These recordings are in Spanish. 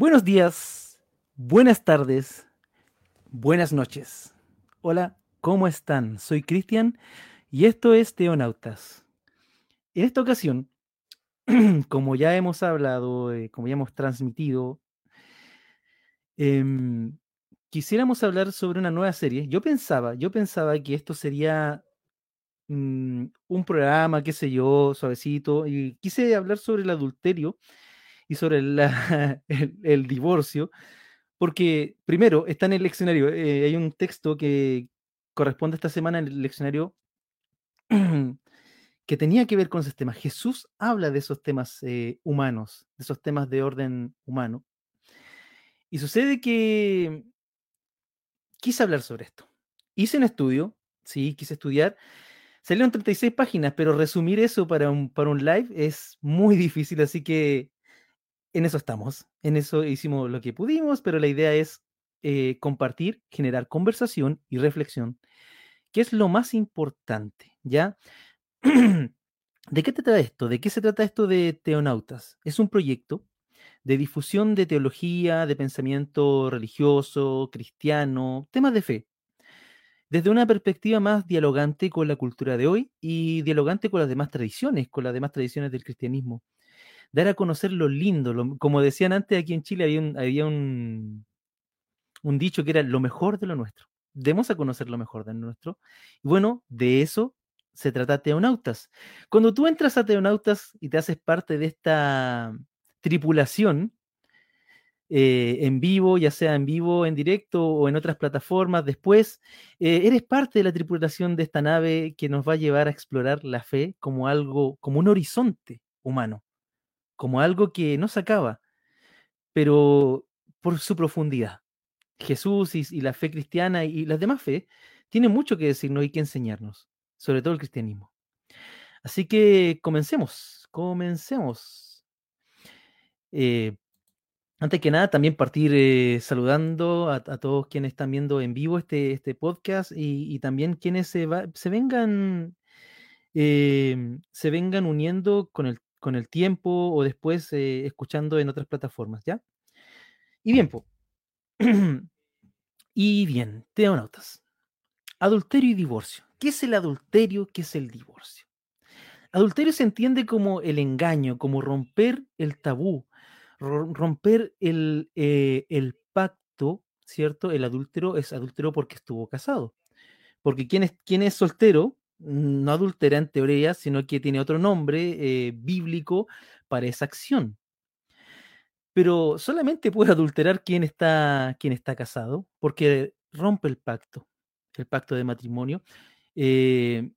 Buenos días, buenas tardes, buenas noches. Hola, ¿cómo están? Soy Cristian y esto es Teonautas. En esta ocasión, como ya hemos hablado, eh, como ya hemos transmitido, em, quisiéramos hablar sobre una nueva serie. Yo pensaba, yo pensaba que esto sería mm, un programa, qué sé yo, suavecito, y quise hablar sobre el adulterio y sobre el, divorcio, porque primero está en el leccionario, eh, hay un texto que corresponde esta semana en el leccionario que tenía que ver con esos temas. Jesús habla de esos temas eh, humanos, de esos temas de orden humano. Y sucede que quise hablar sobre esto. Hice un estudio, sí, quise estudiar. Salieron 36 páginas, pero resumir eso para un, para un live es muy difícil, así que en eso estamos, en eso hicimos lo que pudimos, pero la idea es eh, compartir, generar conversación y reflexión, que es lo más importante, ¿ya? ¿De qué trata esto? ¿De qué se trata esto de Teonautas? Es un proyecto de difusión de teología, de pensamiento religioso, cristiano, temas de fe, desde una perspectiva más dialogante con la cultura de hoy y dialogante con las demás tradiciones, con las demás tradiciones del cristianismo dar a conocer lo lindo. como decían antes, aquí en Chile había, un, dicho que era lo mejor de lo nuestro. Demos a conocer lo mejor de lo nuestro. Y bueno, de eso se trata Teonautas. Cuando tú entras a Teonautas y te haces parte de esta tripulación, eh, en vivo, ya sea en vivo, en directo o en otras plataformas después, eh, eres parte de la tripulación de esta nave que nos va a llevar a explorar la fe como algo, como un horizonte humano como algo que no se acaba, pero por su profundidad. Jesús y, la fe cristiana y las demás fe tienen mucho que decirnos y que enseñarnos, sobre todo el cristianismo. Así que comencemos, comencemos. Eh, antes que nada, también partir eh, saludando a, todos quienes están viendo en vivo este, este podcast y, también quienes se, vengan eh, se vengan uniendo con el con el tiempo o después eh, escuchando en otras plataformas, ¿ya? Y bien, y bien, teonautas. Adulterio y divorcio. ¿Qué es el adulterio? ¿Qué es el divorcio? Adulterio se entiende como el engaño, como romper el tabú, romper el, eh, el pacto, ¿cierto? El adúltero es adúltero porque estuvo casado. Porque quien es, quien es soltero no adultera en teoría, sino que tiene otro nombre eh, bíblico para esa acción. Pero solamente puede adulterar quien está, quien está casado, porque rompe el pacto, el pacto de matrimonio, eh,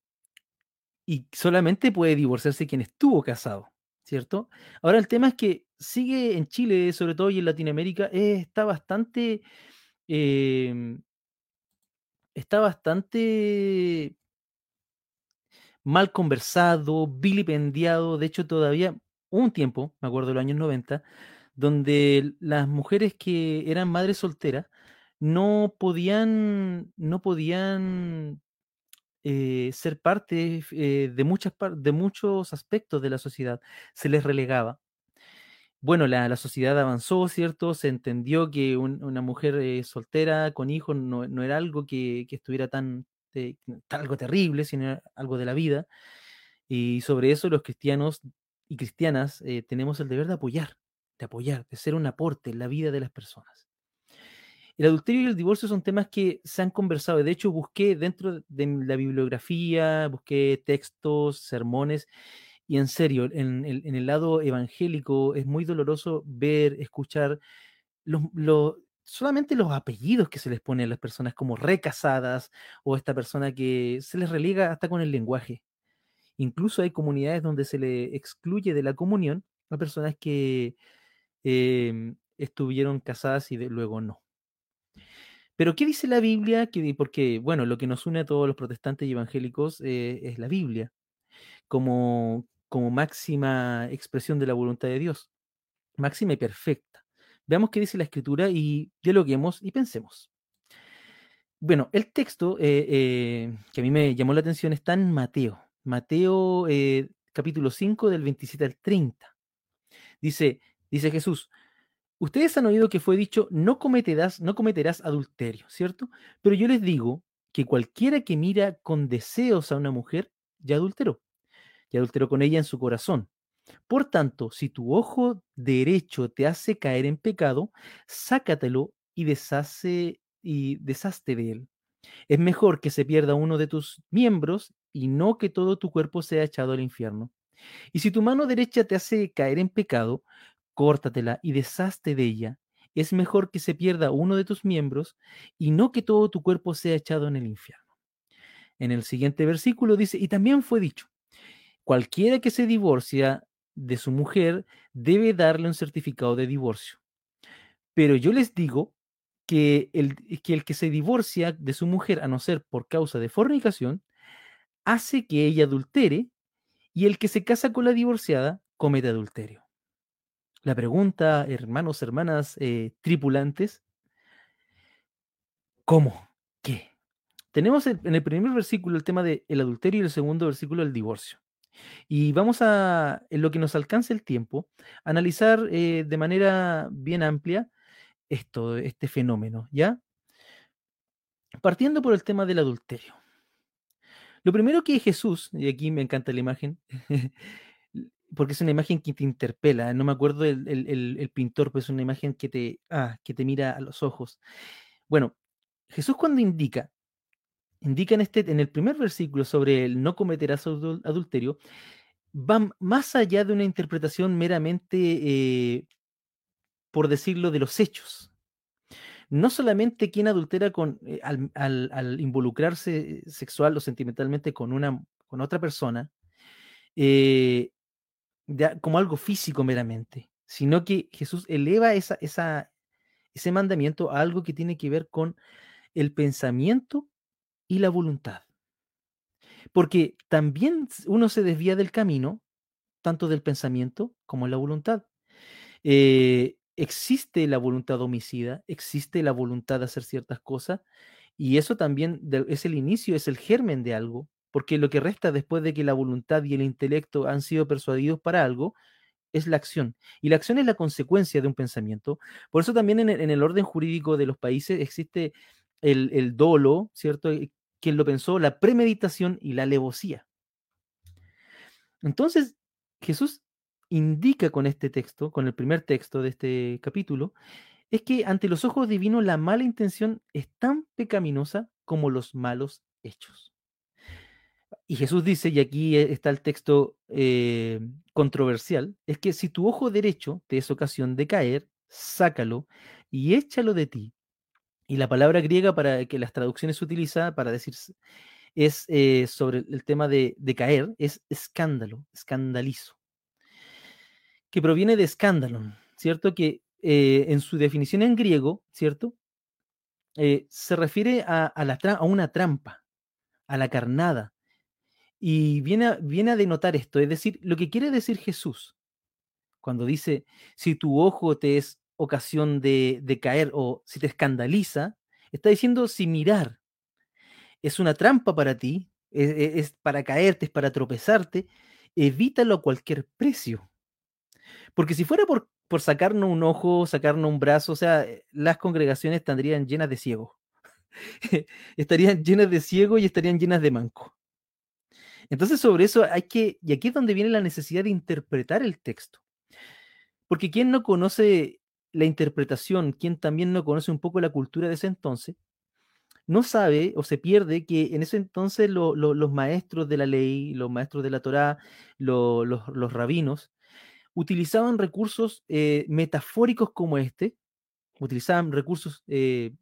y solamente puede divorciarse quien estuvo casado, ¿cierto? Ahora el tema es que sigue en Chile, sobre todo y en Latinoamérica, eh, está bastante... Em, está bastante mal conversado, vilipendiado. De hecho, todavía un tiempo, me acuerdo de los años 90, donde las mujeres que eran madres solteras no podían, no podían eh, ser parte eh, de, muchas, de muchos aspectos de la sociedad. Se les relegaba. Bueno, la, sociedad avanzó, ¿cierto? Se entendió que una mujer eh, soltera con hijos no, era algo que, que estuviera tan, este, algo terrible, sino algo de la vida. Y sobre eso los cristianos y cristianas eh, tenemos el deber de apoyar, de apoyar, de ser un aporte en la vida de las personas. El adulterio y el divorcio son temas que se han conversado. De hecho, busqué dentro de la bibliografía, busqué textos, sermones, y en serio, en, el lado evangélico es muy doloroso ver, escuchar los, solamente los apellidos que se les pone a las personas como recasadas o esta persona que se les relega hasta con el lenguaje. Incluso hay comunidades donde se le excluye de la comunión a personas que em, estuvieron casadas y luego no. Pero ¿qué dice la Biblia? Porque, bueno, lo que nos une a todos los protestantes y evangélicos eh, es la Biblia, como, como máxima expresión de la voluntad de Dios, máxima y perfecta. Veamos qué dice la escritura y dialoguemos y pensemos. Bueno, el texto eh, eh, que a mí me llamó la atención está en Mateo. Mateo eh, capítulo 5 del 27 al 30. Dice, dice Jesús, Ustedes han oído que fue dicho, no cometerás, no cometerás adulterio, ¿cierto? Pero yo les digo que cualquiera que mira con deseos a una mujer, ya adulteró, ya adulteró con ella en su corazón. Por tanto, si tu ojo derecho te hace caer en pecado, sácatelo y deshace y deshazte de él. Es mejor que se pierda uno de tus miembros y no que todo tu cuerpo sea echado al infierno. Y si tu mano derecha te hace caer en pecado, córtatela y deshazte de ella. Es mejor que se pierda uno de tus miembros y no que todo tu cuerpo sea echado en el infierno. En el siguiente versículo dice, y también fue dicho, cualquiera que se divorcia de su mujer debe darle un certificado de divorcio. Pero yo les digo que el, que el que se divorcia de su mujer, a no ser por causa de fornicación, hace que ella adultere y el que se casa con la divorciada comete adulterio. La pregunta, hermanos, hermanas, eh, tripulantes, ¿cómo? ¿Qué? Tenemos en el primer versículo el tema del adulterio y el segundo versículo el divorcio. Y vamos a, en lo que nos alcance el tiempo, analizar eh, de manera bien amplia esto, este fenómeno, ¿ya? Partiendo por el tema del adulterio. Lo primero que Jesús, y aquí me encanta la imagen, porque es una imagen que te interpela, no me acuerdo el, pintor, pero es una imagen que te, ah, que te mira a los ojos. Bueno, Jesús cuando indica, indica en, este, en el primer versículo sobre el no cometerás adulterio, va más allá de una interpretación meramente, eh, por decirlo, de los hechos. No solamente quien adultera con, eh, al, involucrarse sexual o sentimentalmente con, una, con otra persona, eh, como algo físico meramente, sino que Jesús eleva esa, esa, ese mandamiento a algo que tiene que ver con el pensamiento y la voluntad. Porque también uno se desvía del camino, tanto del pensamiento como la voluntad. Eh, existe la voluntad homicida, existe la voluntad de hacer ciertas cosas, y eso también es el inicio, es el germen de algo, porque lo que resta después de que la voluntad y el intelecto han sido persuadidos para algo, es la acción. Y la acción es la consecuencia de un pensamiento. Por eso también en el, orden jurídico de los países existe el, el dolo, ¿cierto? Quien lo pensó, la premeditación y la alevosía. Entonces, Jesús indica con este texto, con el primer texto de este capítulo, es que ante los ojos divinos la mala intención es tan pecaminosa como los malos hechos. Y Jesús dice, y aquí e, está el texto eh, controversial, es que si tu ojo derecho te es ocasión de caer, sácalo y échalo de ti. Y la palabra griega para que las traducciones se utiliza para decir es eh, sobre el tema de, caer, es escándalo, escandalizo que proviene de escándalo, ¿cierto? Que eh, en su definición en griego, ¿cierto? Eh, se refiere a, la una trampa, a la carnada. Y viene viene a denotar esto, es decir, lo que quiere decir Jesús cuando dice, si tu ojo te es ocasión de, caer o si te escandaliza, está diciendo si mirar es una trampa para ti, es, es para caerte, es para tropezarte, evítalo a cualquier precio. Porque si fuera por, por sacarnos un ojo, sacarnos un brazo, o sea, eh, las congregaciones estarían llenas de ciegos. estarían llenas de ciegos y estarían llenas de manco. Entonces, sobre eso hay que, y aquí es donde viene la necesidad de interpretar el texto. Porque quien no conoce la interpretación, quien también no conoce un poco la cultura de ese entonces, no sabe o se pierde que en ese entonces los maestros de la ley, los maestros de la Torá, los rabinos, utilizaban recursos eh, metafóricos como este, utilizaban recursos eh,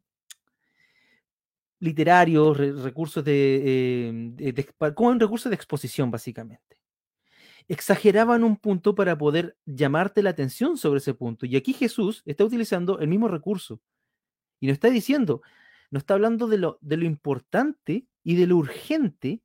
literarios, recursos de, eh, como un recurso de exposición básicamente. Exageraban un punto para poder llamarte la atención sobre ese punto. Y aquí Jesús está utilizando el mismo recurso. Y nos está diciendo, nos está hablando de lo, de lo importante y de lo urgente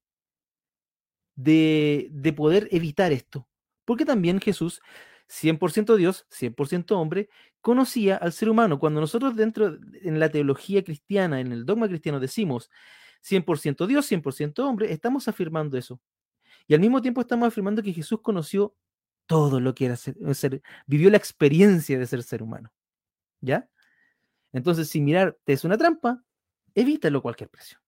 de, de poder evitar esto. Porque también Jesús, 100% Dios, 100% hombre, conocía al ser humano. Cuando nosotros dentro, en la teología cristiana, en el dogma cristiano decimos 100% Dios, 100% hombre, estamos afirmando eso. Y al mismo tiempo estamos afirmando que Jesús conoció todo lo que era ser, vivió la experiencia de ser ser humano. ¿Ya? Entonces, si mirarte es una trampa, evítalo a cualquier precio.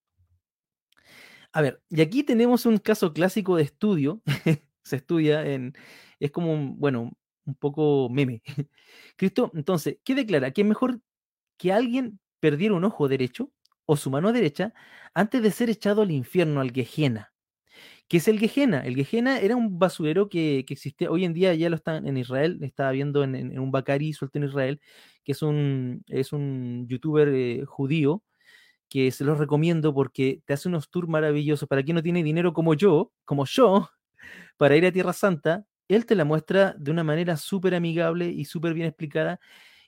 A ver, y aquí tenemos un caso clásico de estudio. Se estudia en. Es como un, bueno, un poco meme. Cristo, entonces, ¿qué declara? Que es mejor que alguien perdiera un ojo derecho o su mano derecha antes de ser echado al infierno, al Gehenna. ¿Qué es el Gehenna? El Gehenna era un basurero que, que existía, hoy en día ya lo están en Israel, estaba viendo en, un Bacari suelto en Israel, que es un, es un youtuber eh, judío, que se los recomiendo porque te hace unos tours maravillosos. Para quien no tiene dinero como yo, como yo, para ir a Tierra Santa, él te la muestra de una manera súper amigable y súper bien explicada.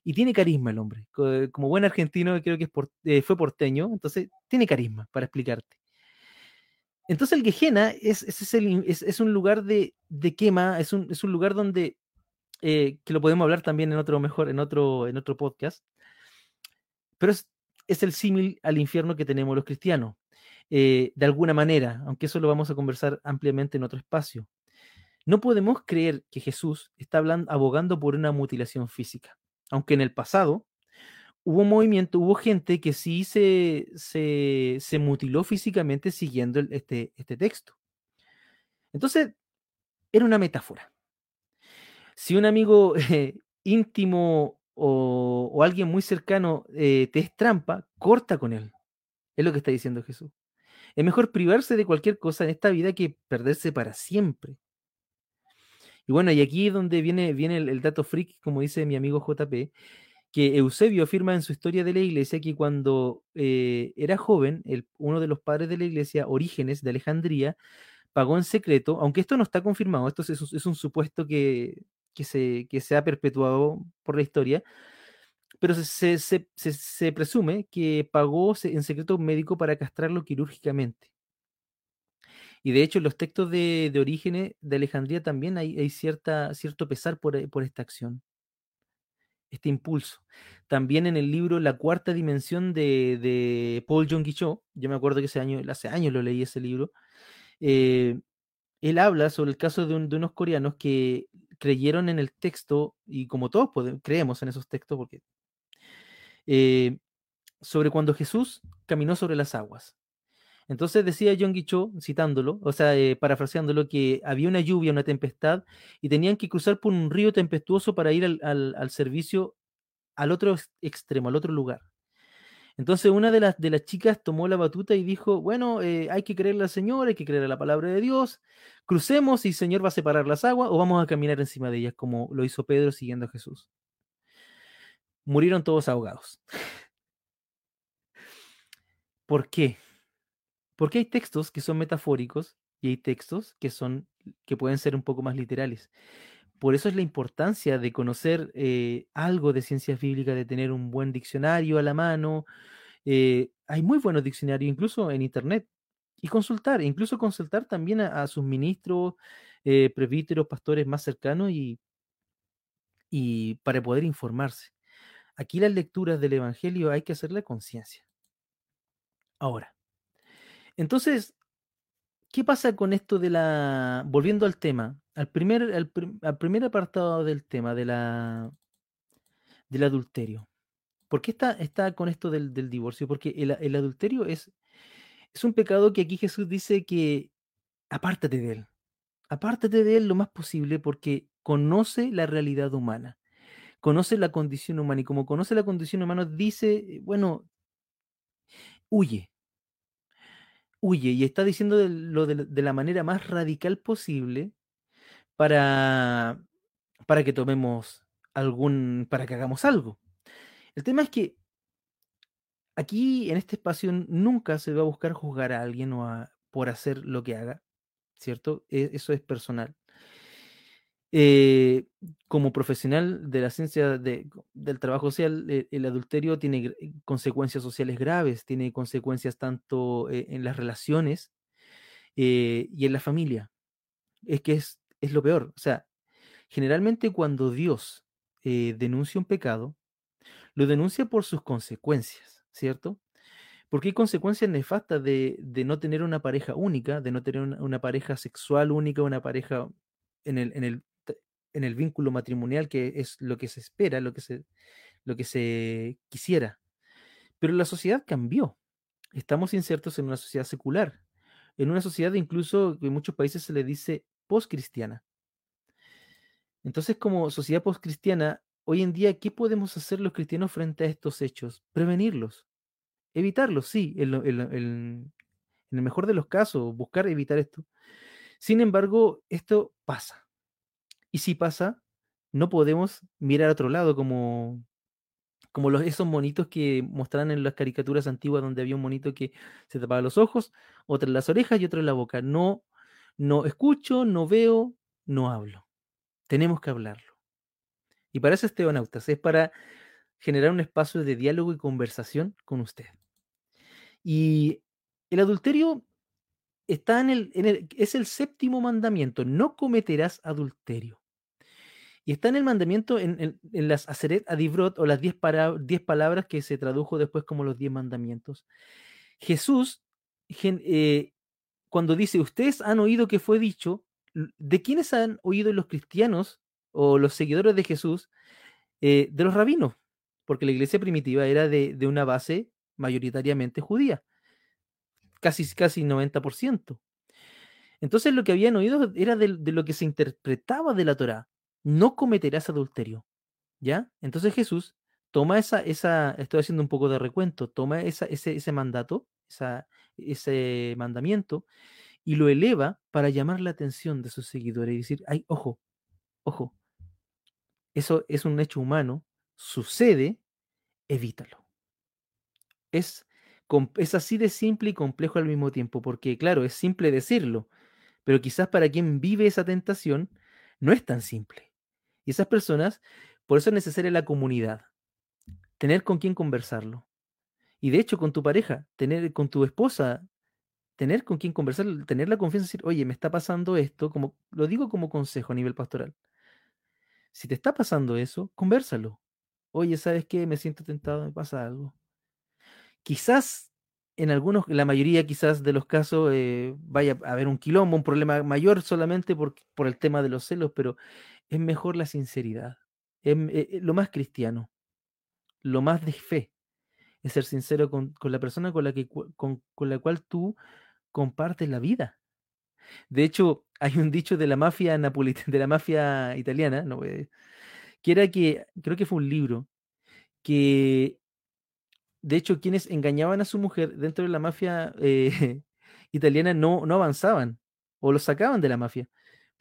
Y tiene carisma el hombre. Como buen argentino, creo que es eh, fue porteño, entonces tiene carisma para explicarte. Entonces el Gehenna es, es, un lugar de, quema, es un, lugar donde, eh, que lo podemos hablar también en otro mejor, en otro, en otro podcast, pero es, el símil al infierno que tenemos los cristianos, eh, de alguna manera, aunque eso lo vamos a conversar ampliamente en otro espacio. No podemos creer que Jesús está hablando, abogando por una mutilación física, aunque en el pasado hubo movimiento, hubo gente que sí se, se, mutiló físicamente siguiendo este, este texto. Entonces, era una metáfora. Si un amigo eh, íntimo o, alguien muy cercano eh, te es trampa, corta con él. Es lo que está diciendo Jesús. Es mejor privarse de cualquier cosa en esta vida que perderse para siempre. Y bueno, y aquí es donde viene, viene el, el dato freak, como dice mi amigo JP, que Eusebio afirma en su historia de la iglesia que cuando eh, era joven, uno de los padres de la iglesia, Orígenes de Alejandría, pagó en secreto, aunque esto no está confirmado, esto es, un supuesto que, se, se, ha perpetuado por la historia, pero se, se presume que pagó en secreto un médico para castrarlo quirúrgicamente. Y de hecho, en los textos de, Orígenes de Alejandría también hay, cierta, cierto pesar por, por esta acción este impulso. También en el libro La cuarta dimensión de, Paul John Guichot, yo me acuerdo que ese año, hace años lo leí ese libro, eh, él habla sobre el caso de, unos coreanos que creyeron en el texto, y como todos creemos en esos textos, porque eh, sobre cuando Jesús caminó sobre las aguas. Entonces decía John Guichot, citándolo, o sea, eh, parafraseándolo, que había una lluvia, una tempestad, y tenían que cruzar por un río tempestuoso para ir al, servicio al otro extremo, al otro lugar. Entonces una de las, de las chicas tomó la batuta y dijo, bueno, eh, hay que creerle al Señor, hay que creer a la palabra de Dios, crucemos y el Señor va a separar las aguas o vamos a caminar encima de ellas, como lo hizo Pedro siguiendo a Jesús. Murieron todos ahogados. ¿Por qué? Porque hay textos que son metafóricos y hay textos que son que pueden ser un poco más literales. Por eso es la importancia de conocer eh, algo de ciencias bíblicas, de tener un buen diccionario a la mano. Eh, hay muy buenos diccionarios, incluso en internet. Y consultar, incluso consultar también a, sus ministros, eh, presbíteros, pastores más cercanos y, y para poder informarse. Aquí las lecturas del Evangelio hay que hacerle conciencia. Ahora, entonces, ¿qué pasa con esto de la... Volviendo al tema, al primer, al, primer apartado del tema de la, del adulterio. ¿Por qué está, está con esto del, divorcio? Porque el, adulterio es, es un pecado que aquí Jesús dice que apártate de él. Apártate de él lo más posible porque conoce la realidad humana, conoce la condición humana y como conoce la condición humana dice, bueno, huye, huye y está diciendo de, lo de, la manera más radical posible para, para que tomemos algún, para que hagamos algo. El tema es que aquí en este espacio nunca se va a buscar juzgar a alguien o por hacer lo que haga, ¿cierto? E, eso es personal. Eh, como profesional de la ciencia del trabajo social, eh, el adulterio tiene consecuencias sociales graves, tiene consecuencias tanto eh, en las relaciones y en la familia. Es que es, es, lo peor. O sea, generalmente cuando Dios denuncia un pecado, lo denuncia por sus consecuencias, ¿cierto? Porque hay consecuencias nefastas de, de no tener una pareja única, de no tener una, una pareja sexual única, una pareja en el, en el en el vínculo matrimonial, que es lo que se espera, lo que se, lo que se quisiera. Pero la sociedad cambió. Estamos insertos en una sociedad secular, en una sociedad incluso que en muchos países se le dice post-cristiana. Entonces, como sociedad post-cristiana, hoy en día, ¿qué podemos hacer los cristianos frente a estos hechos? Prevenirlos, evitarlos, sí, en, en el mejor de los casos, buscar evitar esto. Sin embargo, esto pasa. Y si pasa, no podemos mirar a otro lado como, como los, esos monitos que mostraban en las caricaturas antiguas donde había un monito que se tapaba los ojos, otro en las orejas y otro en la boca. No, no escucho, no veo, no hablo. Tenemos que hablarlo. Y para eso Estebanautas, es para generar un espacio de diálogo y conversación con usted. Y el adulterio está en el, en el, es el séptimo mandamiento, no cometerás adulterio. Y está en el mandamiento, en, las Aseret Adibrot, o las diez, palabras que se tradujo después como los diez mandamientos. Jesús, eh, cuando dice, ustedes han oído que fue dicho, ¿de quiénes han oído los cristianos o los seguidores de Jesús? Eh, de los rabinos, porque la iglesia primitiva era de, una base mayoritariamente judía, casi, casi 90%. Entonces lo que habían oído era de, de, lo que se interpretaba de la Torá no cometerás adulterio. ¿Ya? Entonces Jesús toma esa, esa, estoy haciendo un poco de recuento, toma esa, ese, ese mandato, esa, ese mandamiento, y lo eleva para llamar la atención de sus seguidores y decir, ay, ojo, ojo, eso es un hecho humano, sucede, evítalo. Es, es así de simple y complejo al mismo tiempo, porque claro, es simple decirlo, pero quizás para quien vive esa tentación no es tan simple. Y esas personas, por eso es necesaria la comunidad, tener con quién conversarlo. Y de hecho, con tu pareja, tener con tu esposa, tener con quién conversar, tener la confianza de decir, oye, me está pasando esto, como lo digo como consejo a nivel pastoral. Si te está pasando eso, conversalo. Oye, ¿sabes qué? Me siento tentado, me pasa algo. Quizás en algunos, la mayoría quizás de los casos, eh, vaya a haber un quilombo, un problema mayor solamente por, por el tema de los celos, pero es mejor la sinceridad. Es, eh, eh, lo más cristiano, lo más de fe, es ser sincero con, la persona con la, que, con, la cual tú compartes la vida. De hecho, hay un dicho de la mafia de la mafia italiana, no era que, creo que fue un libro, que de hecho quienes engañaban a su mujer dentro de la mafia eh, italiana no, no avanzaban o los sacaban de la mafia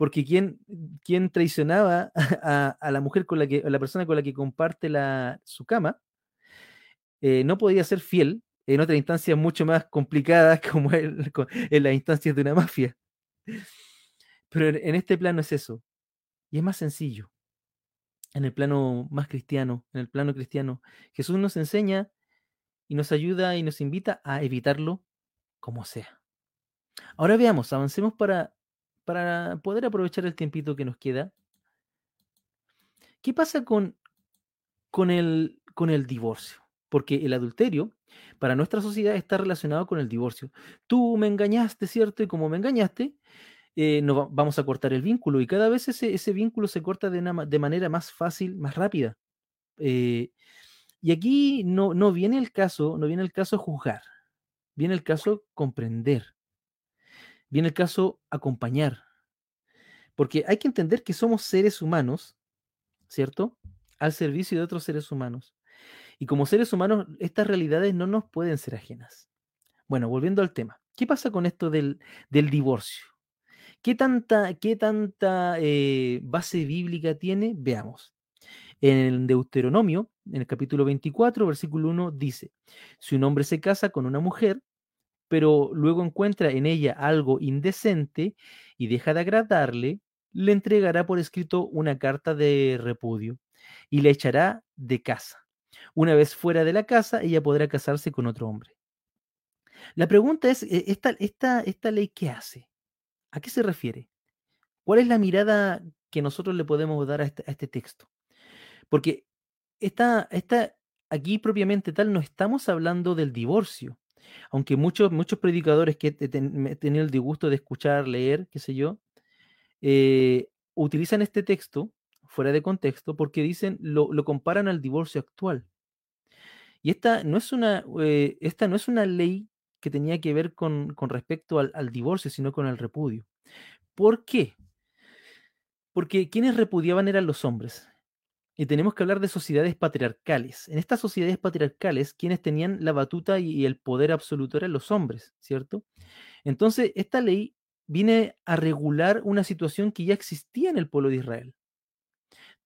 porque quien, quien traicionaba a, la mujer con la que, a la persona con la que comparte la, su cama, eh, no podía ser fiel en otra instancia mucho más complicada como en, las instancias de una mafia. Pero en, este plano es eso. Y es más sencillo. En el plano más cristiano, en el plano cristiano, Jesús nos enseña y nos ayuda y nos invita a evitarlo como sea. Ahora veamos, avancemos para para poder aprovechar el tiempito que nos queda. ¿Qué pasa con, con, el, con el divorcio? Porque el adulterio para nuestra sociedad está relacionado con el divorcio. Tú me engañaste, ¿cierto? Y como me engañaste, eh, vamos a cortar el vínculo y cada vez ese, ese vínculo se corta de, de, manera más fácil, más rápida. Eh, y aquí no, no viene el caso, no viene el caso juzgar, viene el caso comprender. Viene el caso acompañar. Porque hay que entender que somos seres humanos, ¿cierto? Al servicio de otros seres humanos. Y como seres humanos, estas realidades no nos pueden ser ajenas. Bueno, volviendo al tema. ¿Qué pasa con esto del, divorcio? ¿Qué tanta, qué tanta eh, base bíblica tiene? Veamos. En el Deuteronomio, en el capítulo 24, versículo 1, dice, si un hombre se casa con una mujer pero luego encuentra en ella algo indecente y deja de agradarle, le entregará por escrito una carta de repudio y le echará de casa. Una vez fuera de la casa, ella podrá casarse con otro hombre. La pregunta es, e, ¿esta, esta, esta ley qué hace? ¿A qué se refiere? ¿Cuál es la mirada que nosotros le podemos dar a este, este texto? Porque esta, esta, aquí propiamente tal no estamos hablando del divorcio, aunque muchos, muchos predicadores que he tenido el disgusto de escuchar, leer, qué sé yo, eh, utilizan este texto fuera de contexto porque dicen, lo, lo comparan al divorcio actual. Y esta no es una, eh, esta no es una ley que tenía que ver con, con respecto al, al divorcio, sino con el repudio. ¿Por qué? Porque quienes repudiaban eran los hombres. Y tenemos que hablar de sociedades patriarcales. En estas sociedades patriarcales, quienes tenían la batuta y el poder absoluto eran los hombres, ¿cierto? Entonces, esta ley viene a regular una situación que ya existía en el pueblo de Israel.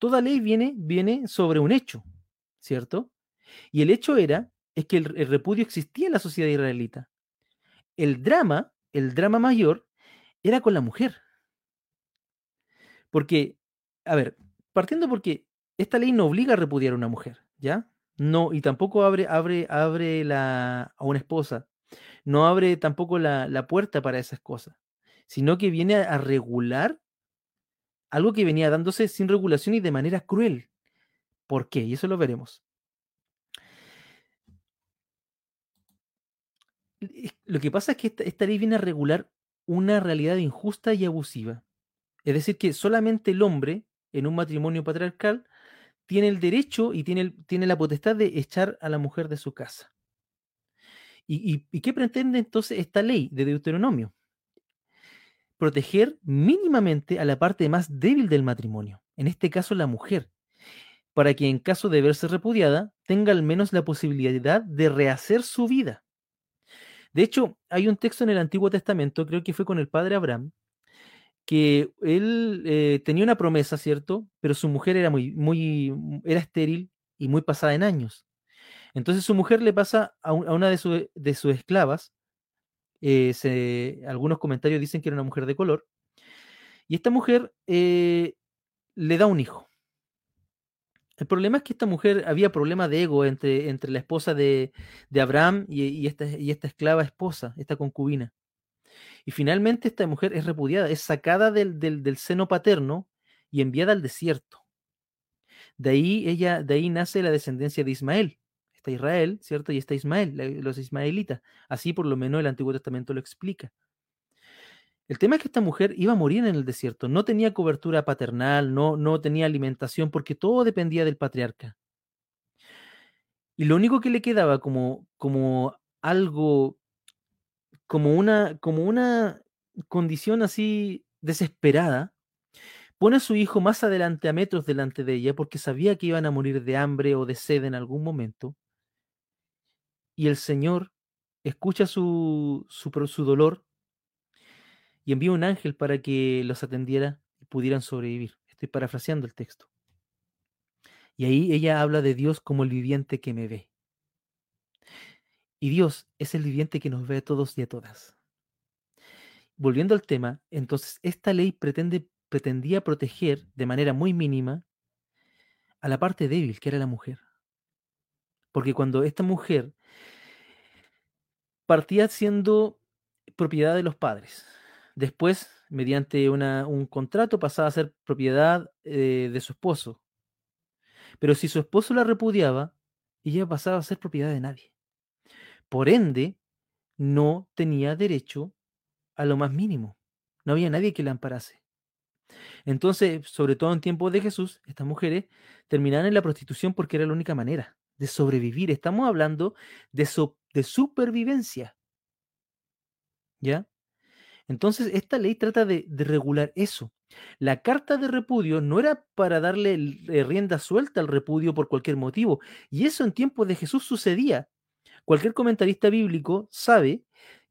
Toda ley viene, viene sobre un hecho, ¿cierto? Y el hecho era, es que el, el repudio existía en la sociedad israelita. El drama, el drama mayor, era con la mujer. Porque, a ver, partiendo porque esta ley no obliga a repudiar a una mujer, ¿ya? No, y tampoco abre, abre, abre a una esposa, no abre tampoco la, la puerta para esas cosas, sino que viene a, a regular algo que venía dándose sin regulación y de manera cruel. ¿Por qué? Y eso lo veremos. Lo que pasa es que esta, esta ley viene a regular una realidad injusta y abusiva. Es decir, que solamente el hombre en un matrimonio patriarcal tiene el derecho y tiene, tiene la potestad de echar a la mujer de su casa. ¿Y, y- y qué pretende entonces esta ley de Deuteronomio? Proteger mínimamente a la parte más débil del matrimonio, en este caso la mujer, para que en caso de verse repudiada tenga al menos la posibilidad de rehacer su vida. De hecho, hay un texto en el Antiguo Testamento, creo que fue con el padre Abraham, que él eh, tenía una promesa, ¿cierto? Pero su mujer era muy, muy, mm, era estéril y muy pasada en años. Entonces su mujer le pasa a, un- a una de, de sus esclavas, eh, se- algunos comentarios dicen que era una mujer de color, y esta mujer eh, le da un hijo. El problema es que esta mujer había problemas de ego entre, entre la esposa de, de Abraham y esta, y esta esclava esposa, esta concubina. Y finalmente esta mujer es repudiada, es sacada del, del, del seno paterno y enviada al desierto. De ahí ella, de ahí nace la descendencia de Ismael. Está Israel, ¿cierto? Y está Ismael, los ismaelitas. Así por lo menos el Antiguo Testamento lo explica. El tema es que esta mujer iba a morir en el desierto, no tenía cobertura paternal, no, no tenía alimentación, porque todo dependía del patriarca. Y lo único que le quedaba como, como algo, como una, como una condición así desesperada, pone a su hijo más adelante, a metros delante de ella, porque sabía que iban a morir de hambre o de sed en algún momento. Y el Señor escucha su, su, su dolor y envía un ángel para que los atendiera y pudieran sobrevivir. Estoy parafraseando el texto. Y ahí ella habla de Dios como el viviente que me ve. Y Dios es el viviente que nos ve a todos y a todas. Volviendo al tema, entonces esta ley pretendía proteger de manera muy mínima a la parte débil, que era la mujer. Porque cuando esta mujer partía siendo propiedad de los padres, después, mediante un contrato, pasaba a ser propiedad eh, de su esposo. Pero si su esposo la repudiaba, ella pasaba a ser propiedad de nadie. Por ende, no tenía derecho a lo más mínimo. No había nadie que la amparase. Entonces, sobre todo en tiempos de Jesús, estas mujeres terminaron en la prostitución porque era la única manera de sobrevivir. Estamos hablando de, so- supervivencia. ¿Ya? Entonces, esta ley trata de, de regular eso. La carta de repudio no era para darle rienda suelta al repudio por cualquier motivo. Y eso en tiempos de Jesús sucedía. Cualquier comentarista bíblico sabe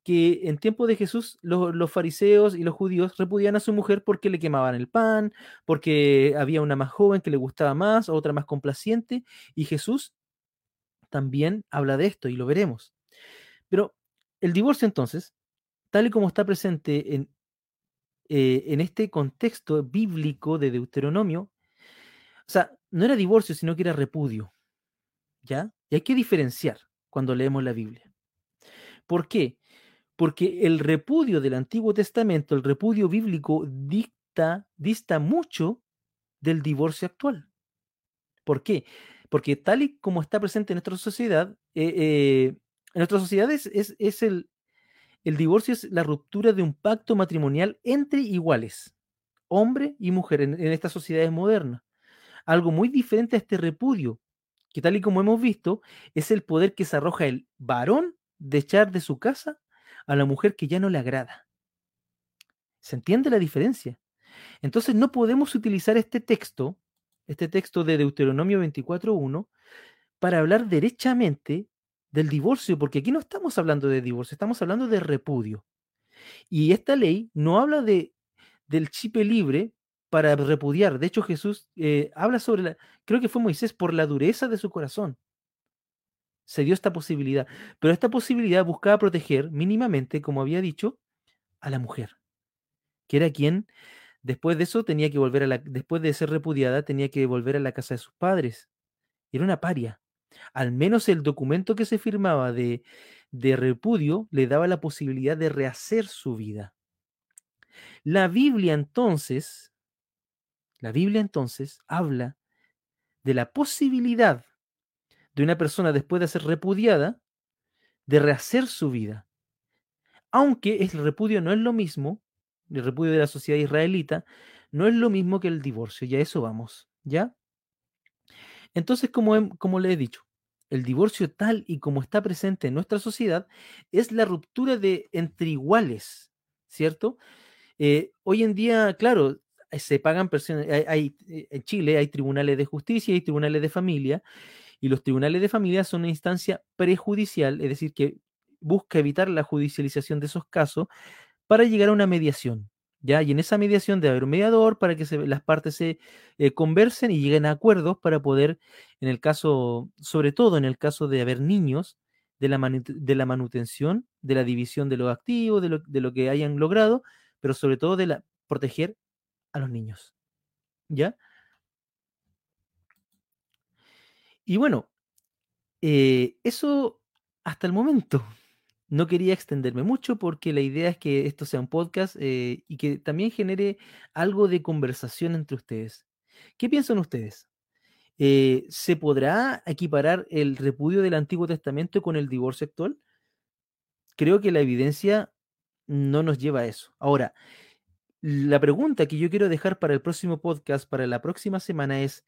que en tiempos de Jesús los, fariseos y los judíos repudiaban a su mujer porque le quemaban el pan, porque había una más joven que le gustaba más, otra más complaciente, y Jesús también habla de esto y lo veremos. Pero el divorcio entonces, tal y como está presente en, eh, en este contexto bíblico de Deuteronomio, o sea, no era divorcio, sino que era repudio, ¿ya? Y hay que diferenciar cuando leemos la Biblia. ¿Por qué? Porque el repudio del Antiguo Testamento, el repudio bíblico, dicta, dista mucho del divorcio actual. ¿Por qué? Porque tal y como está presente en nuestra sociedad, eh, eh, en nuestra sociedad es, el divorcio es la ruptura de un pacto matrimonial entre iguales, hombre y mujer, en, en estas sociedades modernas. algo muy diferente a este repudio, que tal y como hemos visto, es el poder que se arroja el varón de echar de su casa a la mujer que ya no le agrada. ¿Se entiende la diferencia? Entonces no podemos utilizar este texto, este texto de Deuteronomio 24.1, para hablar derechamente del divorcio, porque aquí no estamos hablando de divorcio, estamos hablando de repudio. Y esta ley no habla de, del chipe libre para repudiar. De hecho, Jesús eh, habla sobre la, creo que fue Moisés, por la dureza de su corazón. Se dio esta posibilidad. Pero esta posibilidad buscaba proteger mínimamente, como había dicho, a la mujer, que era quien, después de eso, tenía que volver a la, después de ser repudiada, tenía que volver a la casa de sus padres. Era una paria. Al menos el documento que se firmaba de, de repudio le daba la posibilidad de rehacer su vida. La Biblia entonces la Biblia entonces habla de la posibilidad de una persona después de ser repudiada de rehacer su vida. Aunque el repudio no es lo mismo, el repudio de la sociedad israelita, no es lo mismo que el divorcio, ya eso vamos, ¿ya? Entonces, como, como le he dicho, el divorcio tal y como está presente en nuestra sociedad es la ruptura de entre iguales, ¿cierto? Eh, hoy en día, claro, se pagan personas, hay, eh, en Chile hay tribunales de justicia y tribunales de familia, y los tribunales de familia son una instancia prejudicial, es decir, que busca evitar la judicialización de esos casos para llegar a una mediación. ¿ya? Y en esa mediación debe haber un mediador para que las partes se eh, conversen y lleguen a acuerdos para poder, en el caso, sobre todo en el caso de haber niños, de la, de la manutención, de la división de los activos, de lo, de lo que hayan logrado, pero sobre todo de la, proteger a los niños. ¿Ya? Y bueno, eh, eso hasta el momento. No quería extenderme mucho porque la idea es que esto sea un podcast eh, y que también genere algo de conversación entre ustedes. ¿Qué piensan ustedes? Eh, ¿Se podrá equiparar el repudio del Antiguo Testamento con el divorcio actual? Creo que la evidencia no nos lleva a eso. Ahora, la pregunta que yo quiero dejar para el próximo podcast, para la próxima semana es,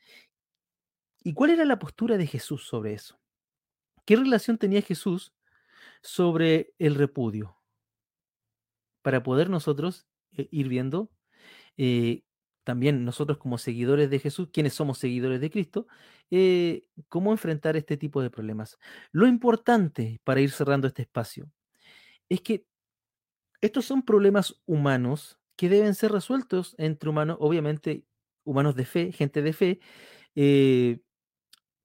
¿y cuál era la postura de Jesús sobre eso? ¿Qué relación tenía Jesús sobre el repudio? Para poder nosotros eh, ir viendo, eh, también nosotros como seguidores de Jesús, quienes somos seguidores de Cristo, eh, cómo enfrentar este tipo de problemas. Lo importante para ir cerrando este espacio es que estos son problemas humanos que deben ser resueltos entre humanos, obviamente humanos de fe, gente de fe, eh,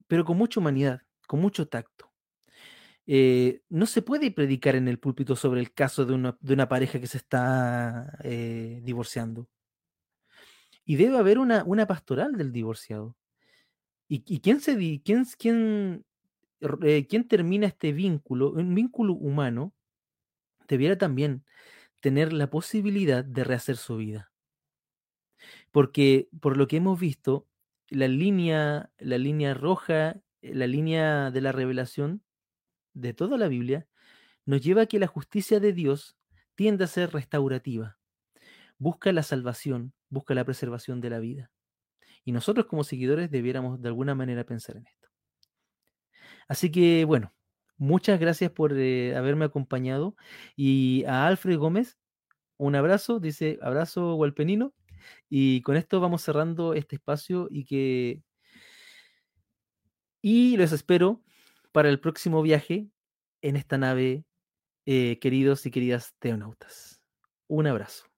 pero con mucha humanidad, con mucho tacto. Eh, no se puede predicar en el púlpito sobre el caso de una, pareja que se está eh, divorciando. Y debe haber una, pastoral del divorciado. ¿Y, quién, se, quién, quién, quién termina este vínculo, un vínculo humano, debiera también tener la posibilidad de rehacer su vida. Porque por lo que hemos visto, la línea, la línea roja, eh, la línea de la revelación de toda la Biblia, nos lleva a que la justicia de Dios tiende a ser restaurativa. Busca la salvación, busca la preservación de la vida. Y nosotros como seguidores debiéramos de alguna manera pensar en esto. Así que bueno, Muchas gracias por eh, haberme acompañado. Y a Alfred Gómez, un abrazo, dice abrazo Gualpenino. Y con esto vamos cerrando este espacio y que. Y los espero para el próximo viaje en esta nave, eh, queridos y queridas teonautas. Un abrazo.